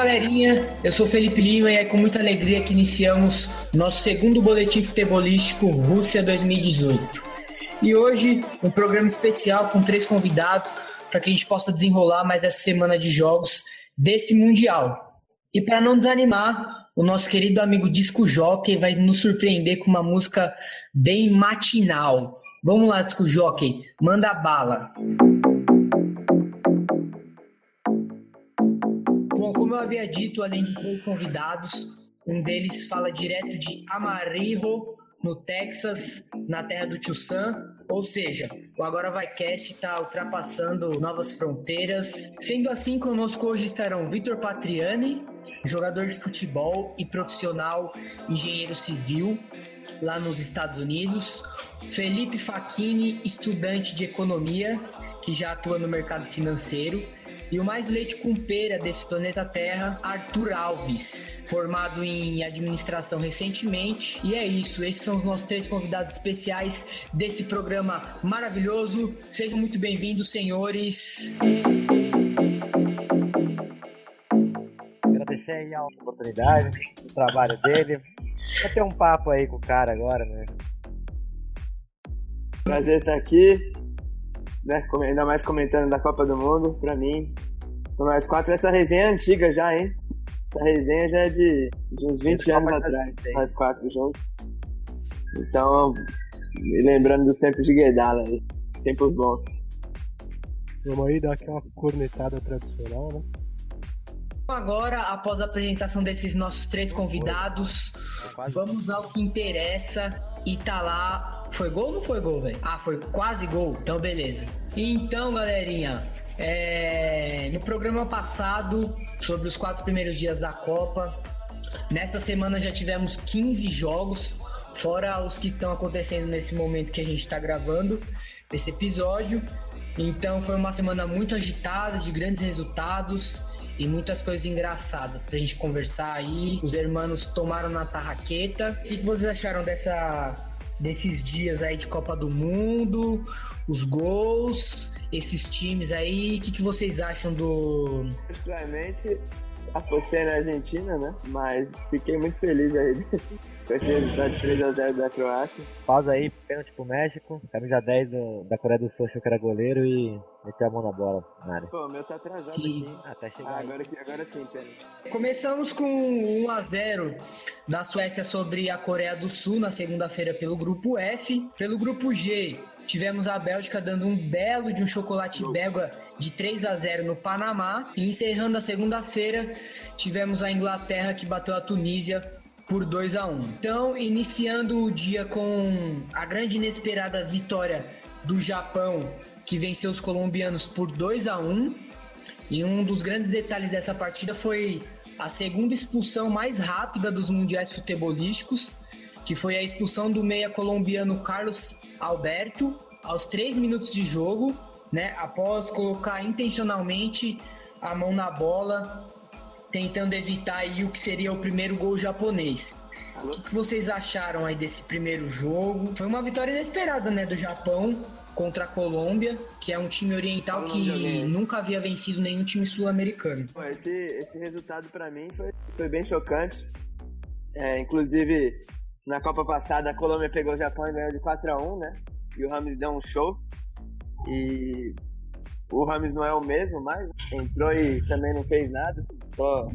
Galerinha. Eu sou Felipe Lima e é com muita alegria que iniciamos nosso segundo boletim futebolístico Rússia 2018. E hoje, um programa especial com três convidados para que a gente possa desenrolar mais essa semana de jogos desse Mundial. E para não desanimar, o nosso querido amigo Disco Jockey vai nos surpreender com uma música bem matinal. Vamos lá, Disco Jockey, manda bala. Bom, como eu havia dito, além de convidados, um deles fala direto de Amarillo, no Texas, na terra do Tio Sam. Ou seja, o Agora Vai Cast está ultrapassando novas fronteiras. Sendo assim, conosco hoje estarão Vitor Patriani, jogador de futebol e profissional engenheiro civil lá nos Estados Unidos. Felipe Facchini, estudante de economia, que já atua no mercado financeiro e o mais leite com pera desse planeta Terra, Arthur Alves, formado em administração recentemente. E é isso, esses são os nossos três convidados especiais desse programa maravilhoso. Sejam muito bem-vindos, senhores. Agradecer aí a oportunidade, o trabalho dele. Vou ter um papo aí com o cara agora, né? Prazer estar aqui né? Ainda mais comentando da Copa do Mundo, pra mim. Nós quatro, essa resenha é antiga já, hein? Essa resenha já é de, de uns 20 anos atrás, nós quatro juntos. Então, me lembrando dos tempos de Guedala aí. Tempos bons. Vamos aí dar aquela cornetada tradicional, né? Agora, após a apresentação desses nossos três convidados, vamos ao que interessa. E tá lá. Foi gol ou não foi gol, velho? Ah, foi quase gol. Então, beleza. Então, galerinha, é... no programa passado, sobre os quatro primeiros dias da Copa, nessa semana já tivemos 15 jogos, fora os que estão acontecendo nesse momento que a gente está gravando esse episódio. Então, foi uma semana muito agitada, de grandes resultados e muitas coisas engraçadas pra gente conversar aí. Os hermanos tomaram na tarraqueta. O que, que vocês acharam dessa, desses dias aí de Copa do Mundo, os gols, esses times aí? O que, que vocês acham do. Particularmente, apostei na Argentina, né? Mas fiquei muito feliz aí com esse resultado de 3x0 da Croácia. Pausa aí, pênalti pro México. Camisa 10 do, da Coreia do Sul achou que era goleiro e meteu a mão na bola na área. Pô, o meu tá atrasado Sim. aqui. Até chegar Ah, aí. agora, agora sim, pênalti. Começamos com 1 a 0 da Suécia sobre a Coreia do Sul na segunda-feira pelo grupo F. Pelo grupo G, tivemos a Bélgica dando um belo de um chocolate belga de 3 a 0 no Panamá. E encerrando a segunda-feira, tivemos a Inglaterra que bateu a Tunísia por 2 a 1. Então, iniciando o dia com a grande e inesperada vitória do Japão, que venceu os colombianos por 2 a 1. E um dos grandes detalhes dessa partida foi a segunda expulsão mais rápida dos mundiais futebolísticos, que foi a expulsão do meia colombiano Carlos Alberto aos 3 minutos de jogo, né, após colocar intencionalmente a mão na bola, tentando evitar aí o que seria o primeiro gol japonês. O que, que vocês acharam aí desse primeiro jogo? Foi uma vitória inesperada, né, do Japão contra a Colômbia, que é um time oriental que nunca havia vencido nenhum time sul-americano. Esse, esse resultado pra mim foi, foi bem chocante. É, inclusive, na Copa passada, a Colômbia pegou o Japão e ganhou de 4x1, né? E o Rames deu um show. E o Rames não é o mesmo mais. Entrou e também não fez nada. Só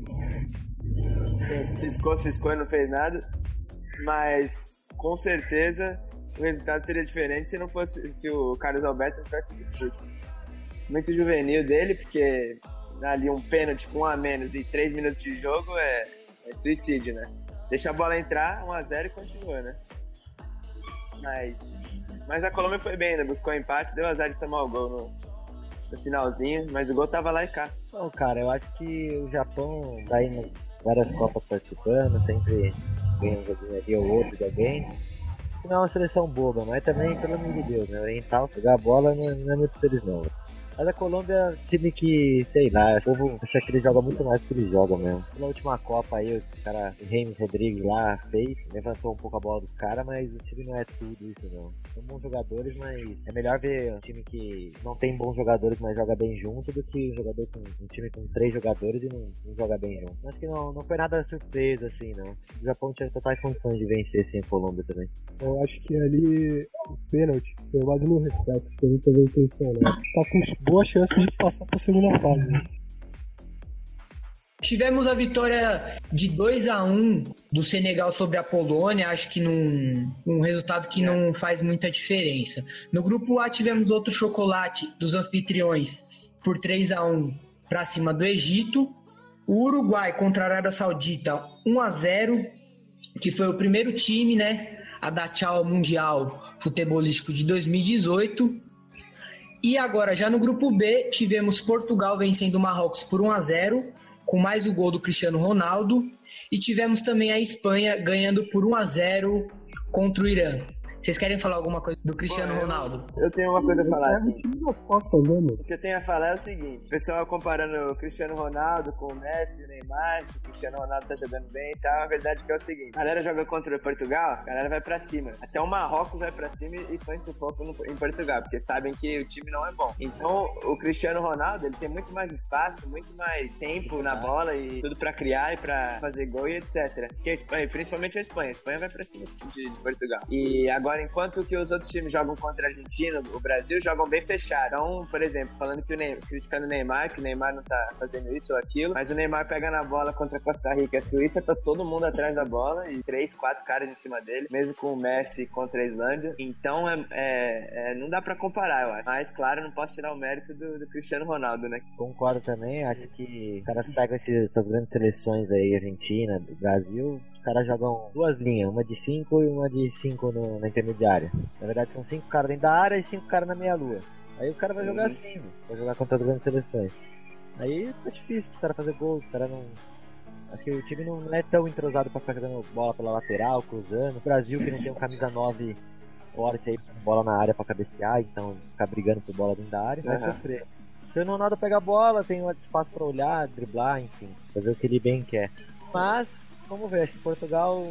ciscou, ciscou e não fez nada. Mas, com certeza, o resultado seria diferente se não fosse se o Carlos Alberto não tivesse expulso. Muito juvenil dele, porque ali um pênalti com um a menos e três minutos de jogo é, é suicídio, né? Deixa a bola entrar, 1x0 e continua, né? Mas, mas a Colômbia foi bem, né? Buscou empate, deu azar de tomar o gol no, no finalzinho, mas o gol tava lá e cá. Bom, cara, eu acho que o Japão tá em várias Copas participando, sempre ganha um joguinho ali ou outro de alguém. Não é uma seleção boba, mas também, pelo amor de Deus, né? Oriental, jogar bola não, não é muito feliz não. Mas a Colômbia é time que, sei lá, o povo acha que ele joga muito mais do que ele joga mesmo. Na última Copa aí, o cara, o James Rodrigues lá, fez, levantou um pouco a bola dos caras, mas o time não é tudo isso não. São bons jogadores, mas é melhor ver um time que não tem bons jogadores, mas joga bem junto, do que um jogador com um time com três jogadores e não, não joga bem junto. Acho que não, não foi nada surpresa assim, não. O Japão tinha totais condições de vencer assim a Colômbia também. Eu acho que ali o pênalti foi mais no respeito, foi muita bem intencionado. Tá com boa chance de passar pra segunda fase. Né? Tivemos a vitória de 2 a 1 do Senegal sobre a Polônia, acho que num um resultado que não faz muita diferença. No grupo A tivemos outro chocolate dos anfitriões por 3 a 1 para cima do Egito. O Uruguai contra a Arábia Saudita 1 a 0, que foi o primeiro time, né, a dar tchau ao Mundial Futebolístico de 2018. E agora, já no grupo B, tivemos Portugal vencendo o Marrocos por 1 a 0 com mais o gol do Cristiano Ronaldo. E tivemos também a Espanha ganhando por 1 a 0 contra o Irã. Vocês querem falar alguma coisa do Cristiano Pô, Ronaldo? Eu tenho uma coisa a falar assim. Costas, o que eu tenho a falar é o seguinte: o pessoal comparando o Cristiano Ronaldo com o Messi, o Neymar, que o Cristiano Ronaldo tá jogando bem e tal. A verdade é que é o seguinte: a galera joga contra o Portugal, a galera vai pra cima. Até o Marrocos vai pra cima e põe sufoco no, em Portugal, porque sabem que o time não é bom. Então, o Cristiano Ronaldo, ele tem muito mais espaço, muito mais tempo na bola e tudo pra criar e pra fazer gol e etc. Que a Espanha, principalmente a Espanha. A Espanha vai pra cima de, de Portugal. E agora Agora, enquanto que os outros times jogam contra a Argentina, o Brasil jogam bem fechado. Então, por exemplo, falando que o Neymar, criticando o Neymar, que o Neymar não tá fazendo isso ou aquilo, mas o Neymar pega na bola contra a Costa Rica e a Suíça, tá todo mundo atrás da bola e três, quatro caras em cima dele, mesmo com o Messi contra a Islândia. Então, é, é, é não dá para comparar, eu acho. Mas, claro, não posso tirar o mérito do, do Cristiano Ronaldo, né? Concordo também, acho que os caras pegam essas grandes seleções aí, Argentina, Brasil, caras jogam duas linhas, uma de 5 e uma de 5 na intermediária. Na verdade são cinco caras dentro da área e cinco caras na meia-lua. Aí o cara vai jogar assim, vai jogar contra as grandes seleções. Aí tá difícil o cara fazer gol, o cara não. Acho que o time não é tão entrosado pra ficar jogando bola pela lateral, cruzando. O Brasil que não tem um camisa 9 forte aí, bola na área pra cabecear, então ficar brigando por bola dentro da área, vai uhum. sofrer. Se o Ronaldo pega a bola, tem um espaço pra olhar, driblar, enfim, fazer o que ele bem quer. Mas Vamos ver, acho que Portugal,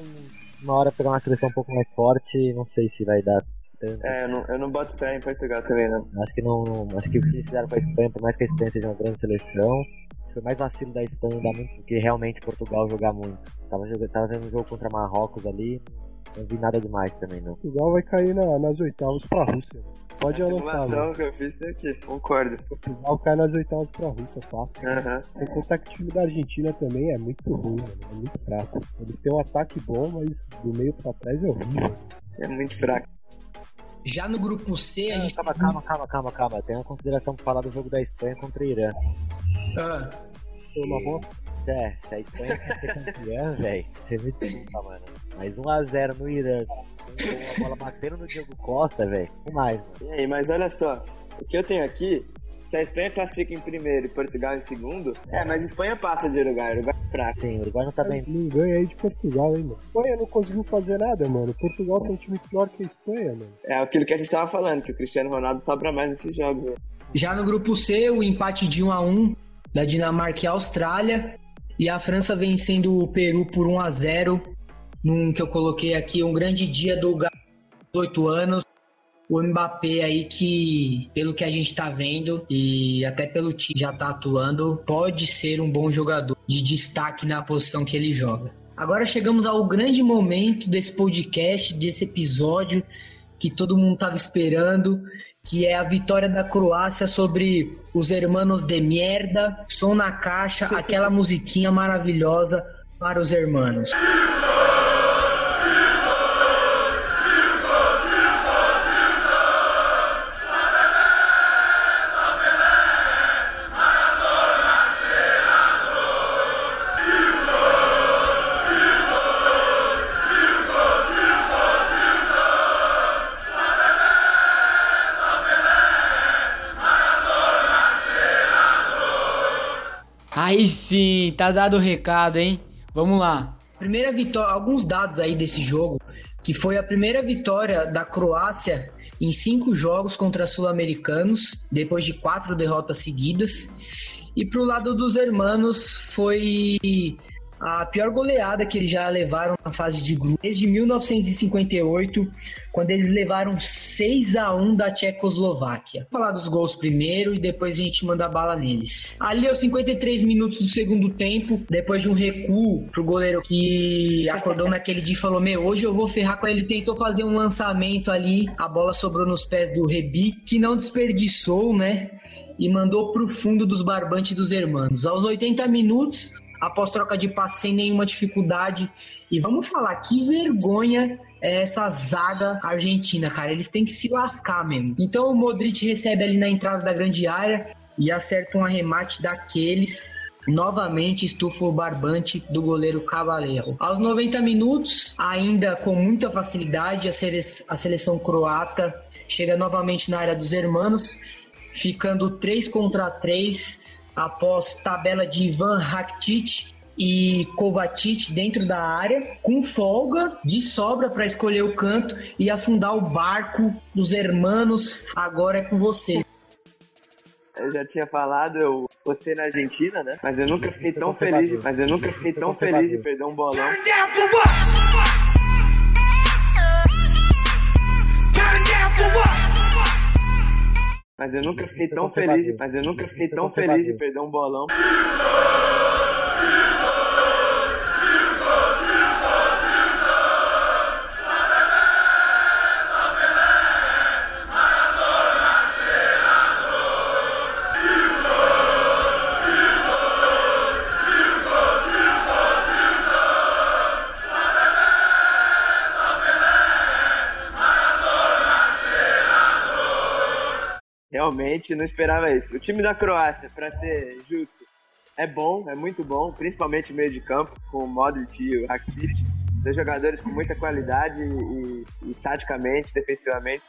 uma hora pegar uma seleção um pouco mais forte, não sei se vai dar tanto. É, eu não, eu não boto fé em Portugal também, não. Acho que não. Acho que o que eles fizeram com a Espanha, por mais que a Espanha seja uma grande seleção, foi mais vacilo da Espanha dar muito do que realmente Portugal jogar muito. Tava, jogando, tava vendo um jogo contra Marrocos ali, não vi nada demais também, não. Portugal vai cair na, nas oitavas pra Rússia. Pode a anotar. A simulação que eu fiz tem aqui, concordo. Portugal cai nas oitavas pra Rússia, fácil. Uhum. Sem contar que o time da Argentina também é muito ruim, mano. é muito fraco. Eles têm um ataque bom, mas do meio pra trás é horrível. É muito fraco. Já no grupo C, a gente. Calma, calma, calma, calma, calma. Tem uma consideração pra falar do jogo da Espanha contra o Irã. Ah. Foi uma bosta. É, se a Espanha ser campeã, velho, você me desculpa, mano. Mas 1x0 no Irã, com a bola batendo no Diego Costa, velho, mais, mano. E aí, mas olha só, o que eu tenho aqui, se a Espanha classifica em primeiro e Portugal em segundo, é, mas a Espanha passa de Uruguai, Uruguai é fraco. Sim, o Uruguai não tá bem. Não ganha aí de Portugal, hein, mano. A Espanha não conseguiu fazer nada, mano. Portugal tem um time pior que a Espanha, mano. É aquilo que a gente tava falando, que o Cristiano Ronaldo sobra mais nesses jogos, né? Já no grupo C, o empate de 1 a 1 da Dinamarca e Austrália. E a França vencendo o Peru por 1 a 0 num que eu coloquei aqui, um grande dia do 8 anos. O Mbappé aí que, pelo que a gente tá vendo e até pelo time já tá atuando, pode ser um bom jogador de destaque na posição que ele joga. Agora chegamos ao grande momento desse podcast, desse episódio que todo mundo estava esperando, que é a vitória da Croácia sobre os hermanos de merda, som na caixa, aquela musiquinha maravilhosa para os hermanos. Aí sim, tá dado o recado, hein? Vamos lá. Primeira vitória, alguns dados aí desse jogo. que foi a primeira vitória da Croácia em cinco jogos contra sul-americanos, depois de quatro derrotas seguidas. E para o lado dos hermanos foi a pior goleada que eles já levaram na fase de grupo desde 1958, quando eles levaram 6 a 1 da Tchecoslováquia. Vou falar dos gols primeiro e depois a gente manda bala neles. Ali aos 53 minutos do segundo tempo, depois de um recuo pro goleiro que acordou naquele dia e falou: "Meu, hoje eu vou ferrar com ele". Tentou fazer um lançamento ali, a bola sobrou nos pés do Rebi, que não desperdiçou, né? E mandou pro fundo dos barbantes dos hermanos. Aos 80 minutos, após troca de passe sem nenhuma dificuldade. E vamos falar, que vergonha é essa zaga argentina, cara. Eles têm que se lascar mesmo. Então o Modric recebe ali na entrada da grande área e acerta um arremate daqueles. Novamente estufa o barbante do goleiro Cavaleiro. Aos 90 minutos, ainda com muita facilidade, a, sele a seleção croata chega novamente na área dos hermanos, ficando 3 contra 3 após tabela de Ivan Rakitic e Kovacic dentro da área, com folga de sobra para escolher o canto e afundar o barco dos hermanos. Agora é com você. Eu já tinha falado, eu postei na Argentina, né? Mas eu nunca fiquei tão feliz, mas eu nunca fiquei tão feliz de perder um bolão. Mas eu nunca fiquei tão feliz, mas eu nunca fiquei tão feliz de perder um bolão. Realmente não esperava isso. O time da Croácia, para ser justo, é bom, é muito bom, principalmente meio de campo, com o Modric e o Rakitic, dois jogadores com muita qualidade e, e taticamente, defensivamente.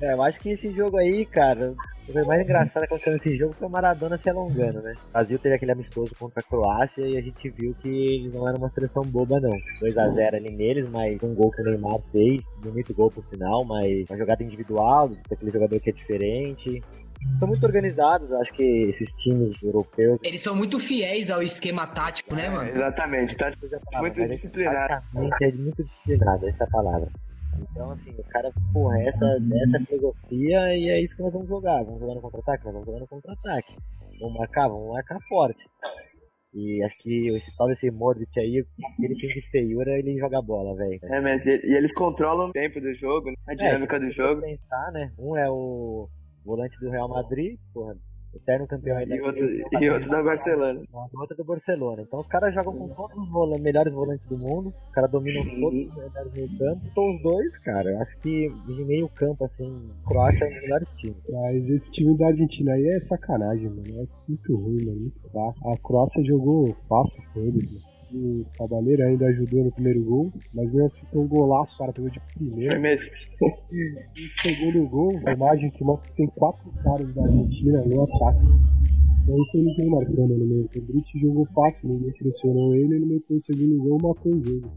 É, eu acho que esse jogo aí, cara, o que mais engraçado acontecendo nesse jogo foi o Maradona se alongando, né? O Brasil teve aquele amistoso contra a Croácia e a gente viu que eles não eram uma seleção boba, não. 2x0 ali neles, mas um gol que o Neymar fez, bonito gol pro final, mas uma jogada individual, daquele jogador que é diferente são muito organizados, acho que esses times europeus. Eles são muito fiéis ao esquema tático, né, mano? Exatamente, tático muito disciplinado. É muito disciplinado, essa é a palavra. Então, assim, os caras, porra, essa, essa filosofia e é isso que nós vamos jogar. Vamos jogar no contra-ataque? Nós vamos jogar no contra-ataque. Vamos marcar? Vamos marcar forte. E acho que esse tal desse Modric aí, ele tem de feiura, ele joga bola, velho. É, mas e, e, eles controlam o tempo do jogo, a é, dinâmica é, do jogo. Pensar, né? Um é o volante do Real Madrid, porra, eterno campeão aí e outro, e outro da Barcelona. Outro do Barcelona. Então os caras jogam com todos os volantes, melhores volantes do mundo, os caras dominam uhum. todos os melhores meio campo. Então os dois, cara, acho que de meio campo, assim, Croácia é um dos melhores times. Mas esse time da Argentina aí é sacanagem, mano. É muito ruim, mano, muito fraco. A Croácia jogou fácil com eles, mano. O Cavaleiro ainda ajudou no primeiro gol, mas mesmo assim foi um golaço, o cara pegou de primeiro. Foi mesmo. e o segundo gol, a imagem que mostra que tem quatro caras da Argentina no ataque. Então foi ninguém marcando no meio. O Brit jogou fácil, ninguém pressionou ele, ele meteu o segundo gol e matou o jogo.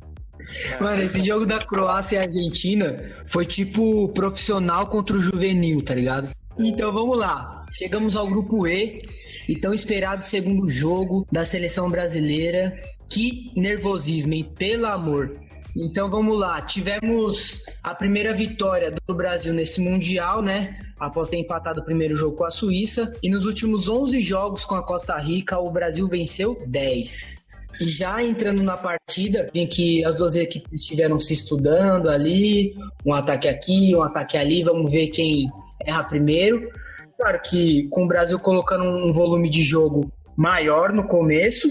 Mano, esse jogo da Croácia e Argentina foi tipo profissional contra o juvenil, tá ligado? Então vamos lá. Chegamos ao grupo E e tão esperado segundo jogo da seleção brasileira que nervosismo, hein? Pelo amor. Então vamos lá, tivemos a primeira vitória do Brasil nesse Mundial, né? Após ter empatado o primeiro jogo com a Suíça. E nos últimos 11 jogos com a Costa Rica, o Brasil venceu 10. E já entrando na partida, em que as duas equipes estiveram se estudando ali, um ataque aqui, um ataque ali, vamos ver quem erra primeiro. Claro que com o Brasil colocando um volume de jogo maior no começo,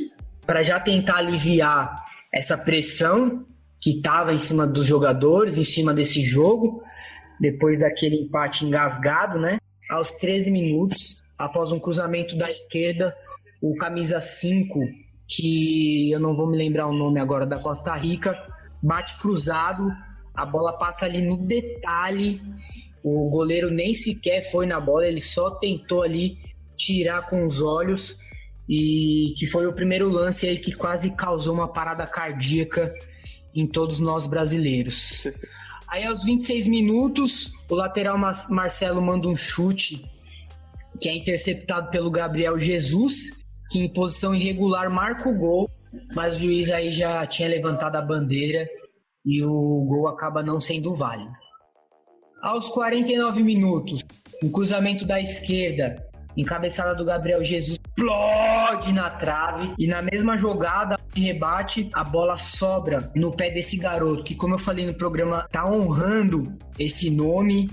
para já tentar aliviar essa pressão que estava em cima dos jogadores, em cima desse jogo, depois daquele empate engasgado, né? Aos 13 minutos, após um cruzamento da esquerda, o camisa 5, que eu não vou me lembrar o nome agora, da Costa Rica, bate cruzado, a bola passa ali no detalhe, o goleiro nem sequer foi na bola, ele só tentou ali tirar com os olhos e que foi o primeiro lance aí que quase causou uma parada cardíaca em todos nós brasileiros. Aí aos 26 minutos, o lateral Marcelo manda um chute que é interceptado pelo Gabriel Jesus, que em posição irregular marca o gol, mas o juiz aí já tinha levantado a bandeira e o gol acaba não sendo válido. Aos 49 minutos, um cruzamento da esquerda, encabeçada do Gabriel Jesus, explode na trave e na mesma jogada de rebate, a bola sobra no pé desse garoto, que como eu falei no programa, tá honrando esse nome.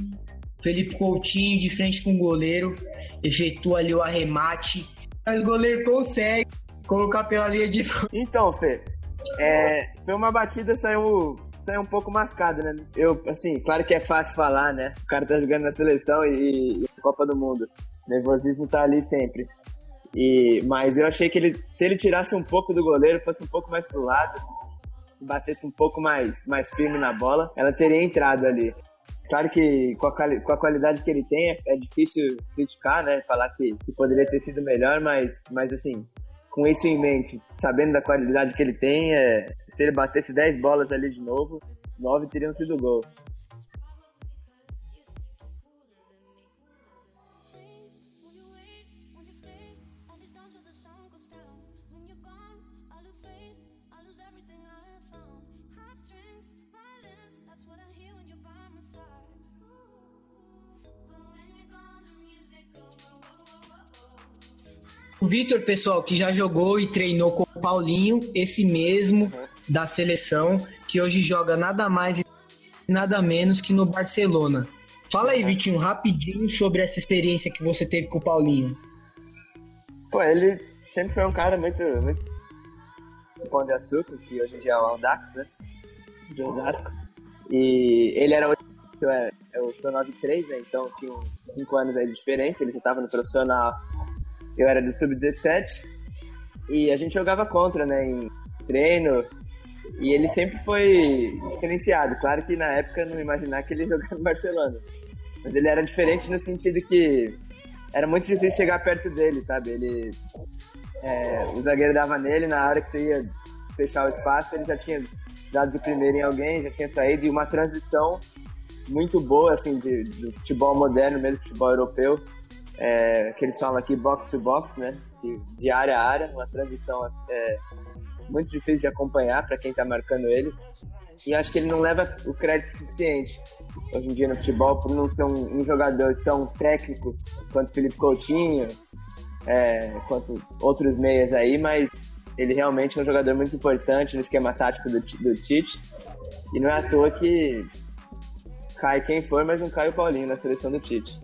Felipe Coutinho de frente com o goleiro, efetua ali o arremate, mas o goleiro consegue colocar pela linha de Então, Fê, é, foi uma batida, saiu é um pouco marcado, né? Eu, assim, claro que é fácil falar, né? O cara tá jogando na seleção e, e Copa do Mundo. Nervosismo tá ali sempre. E, mas eu achei que ele, se ele tirasse um pouco do goleiro, fosse um pouco mais pro lado, batesse um pouco mais, mais firme na bola, ela teria entrado ali. Claro que com a, com a qualidade que ele tem, é, é difícil criticar, né? Falar que, que, poderia ter sido melhor, mas, mas assim, com isso em mente, sabendo da qualidade que ele tem, é, se ele batesse 10 bolas ali de novo, 9 teriam sido gol. O Vitor, pessoal, que já jogou e treinou com o Paulinho, esse mesmo da seleção, que hoje joga nada mais e nada menos que no Barcelona. Fala aí, Vitinho, rapidinho sobre essa experiência que você teve com o Paulinho. Pô, ele sempre foi um cara muito, muito pão de açúcar, que hoje em dia é o Aldax, né? De Osasco. E ele era eu, é, eu sou 93, né? Então tinha 5 anos aí de diferença, ele já estava no profissional eu era do sub-17 e a gente jogava contra, né, em treino. E ele sempre foi diferenciado. Claro que na época não imaginar que ele jogar no Barcelona. Mas ele era diferente no sentido que era muito difícil chegar perto dele, sabe? Ele é, o zagueiro dava nele, na hora que você ia fechar o espaço, ele já tinha dado de primeiro em alguém, já tinha saído e uma transição muito boa assim de, do futebol moderno, mesmo futebol europeu, é, que eles falam aqui box to box, né? De área a área, uma transição é, muito difícil de acompanhar para quem está marcando ele. E acho que ele não leva o crédito suficiente hoje em dia no futebol por não ser um, um jogador tão técnico quanto Felipe Coutinho, é, quanto outros meias aí, mas ele realmente é um jogador muito importante no esquema tático do, do Tite. E não é à toa que cai quem for, mas não cai o Paulinho na seleção do Tite.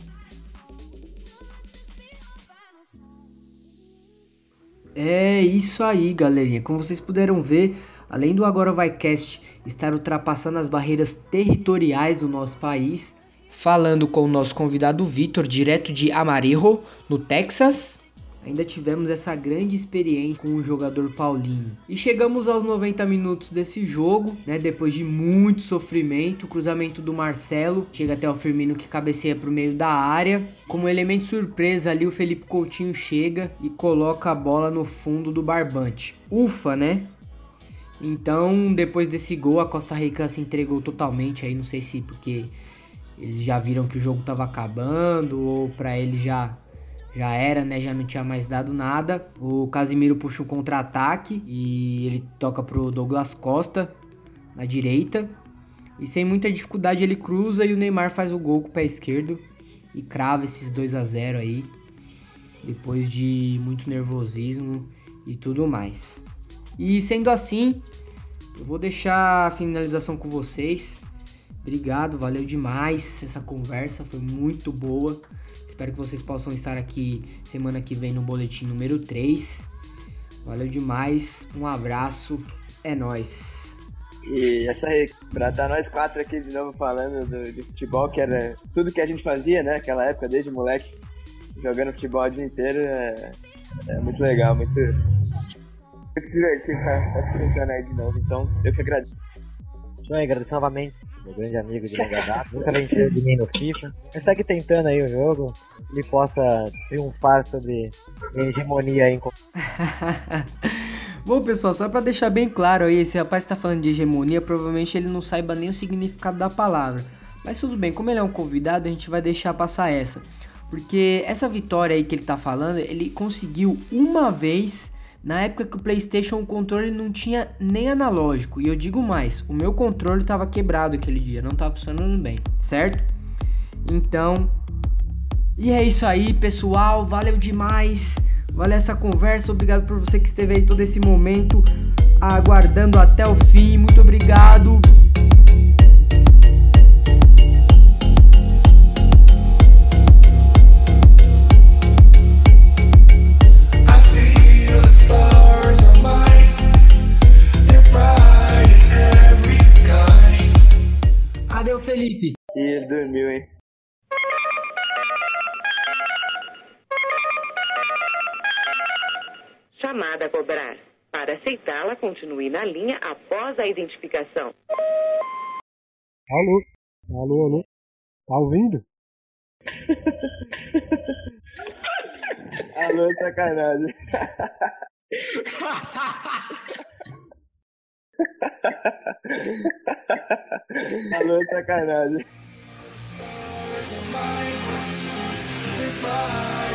É isso aí, galerinha. Como vocês puderam ver, além do Agora Vai Cast estar ultrapassando as barreiras territoriais do nosso país, falando com o nosso convidado Vitor, direto de Amarillo, no Texas, ainda tivemos essa grande experiência com o jogador Paulinho. E chegamos aos 90 minutos desse jogo, né? Depois de muito sofrimento, o cruzamento do Marcelo chega até o Firmino que cabeceia para o meio da área. Como elemento surpresa ali, o Felipe Coutinho chega e coloca a bola no fundo do barbante. Ufa, né? Então, depois desse gol, a Costa Rica se entregou totalmente aí, não sei se porque eles já viram que o jogo estava acabando ou para ele já já era, né? Já não tinha mais dado nada. O Casimiro puxa um contra-ataque e ele toca pro Douglas Costa na direita. E sem muita dificuldade ele cruza e o Neymar faz o gol com o pé esquerdo e crava esses 2 a 0 aí. Depois de muito nervosismo e tudo mais. E sendo assim, eu vou deixar a finalização com vocês. Obrigado, valeu demais essa conversa, foi muito boa. Espero que vocês possam estar aqui semana que vem no boletim número 3. Valeu demais, um abraço, é nós. E essa aí, pra estar nós quatro aqui de novo falando do, de futebol, que era tudo que a gente fazia, né? Aquela época, desde moleque, jogando futebol o dia inteiro, é, é muito legal, muito. Muito divertido estar tá, aí de novo, então eu que agradeço. Deixa eu agradecer novamente meu grande amigo de longa data, nunca venceu de mim no FIFA. Mas segue tentando aí o jogo, ele possa triunfar sobre a hegemonia aí. Bom, pessoal, só para deixar bem claro aí, esse rapaz que tá falando de hegemonia, provavelmente ele não saiba nem o significado da palavra. Mas tudo bem, como ele é um convidado, a gente vai deixar passar essa. Porque essa vitória aí que ele tá falando, ele conseguiu uma vez na época que o PlayStation o controle não tinha nem analógico. E eu digo mais, o meu controle estava quebrado aquele dia, não estava funcionando bem, certo? Então, e é isso aí, pessoal. Valeu demais. Valeu essa conversa. Obrigado por você que esteve aí todo esse momento aguardando até o fim. Muito obrigado. Felipe? E ele dormiu, hein? Chamada a cobrar. Para aceitá-la, continue na linha após a identificação. Alô? Alô, alô? Tá ouvindo? Alô, sacanagem. Tá Alô, é sacanagem. Goodbye, goodbye.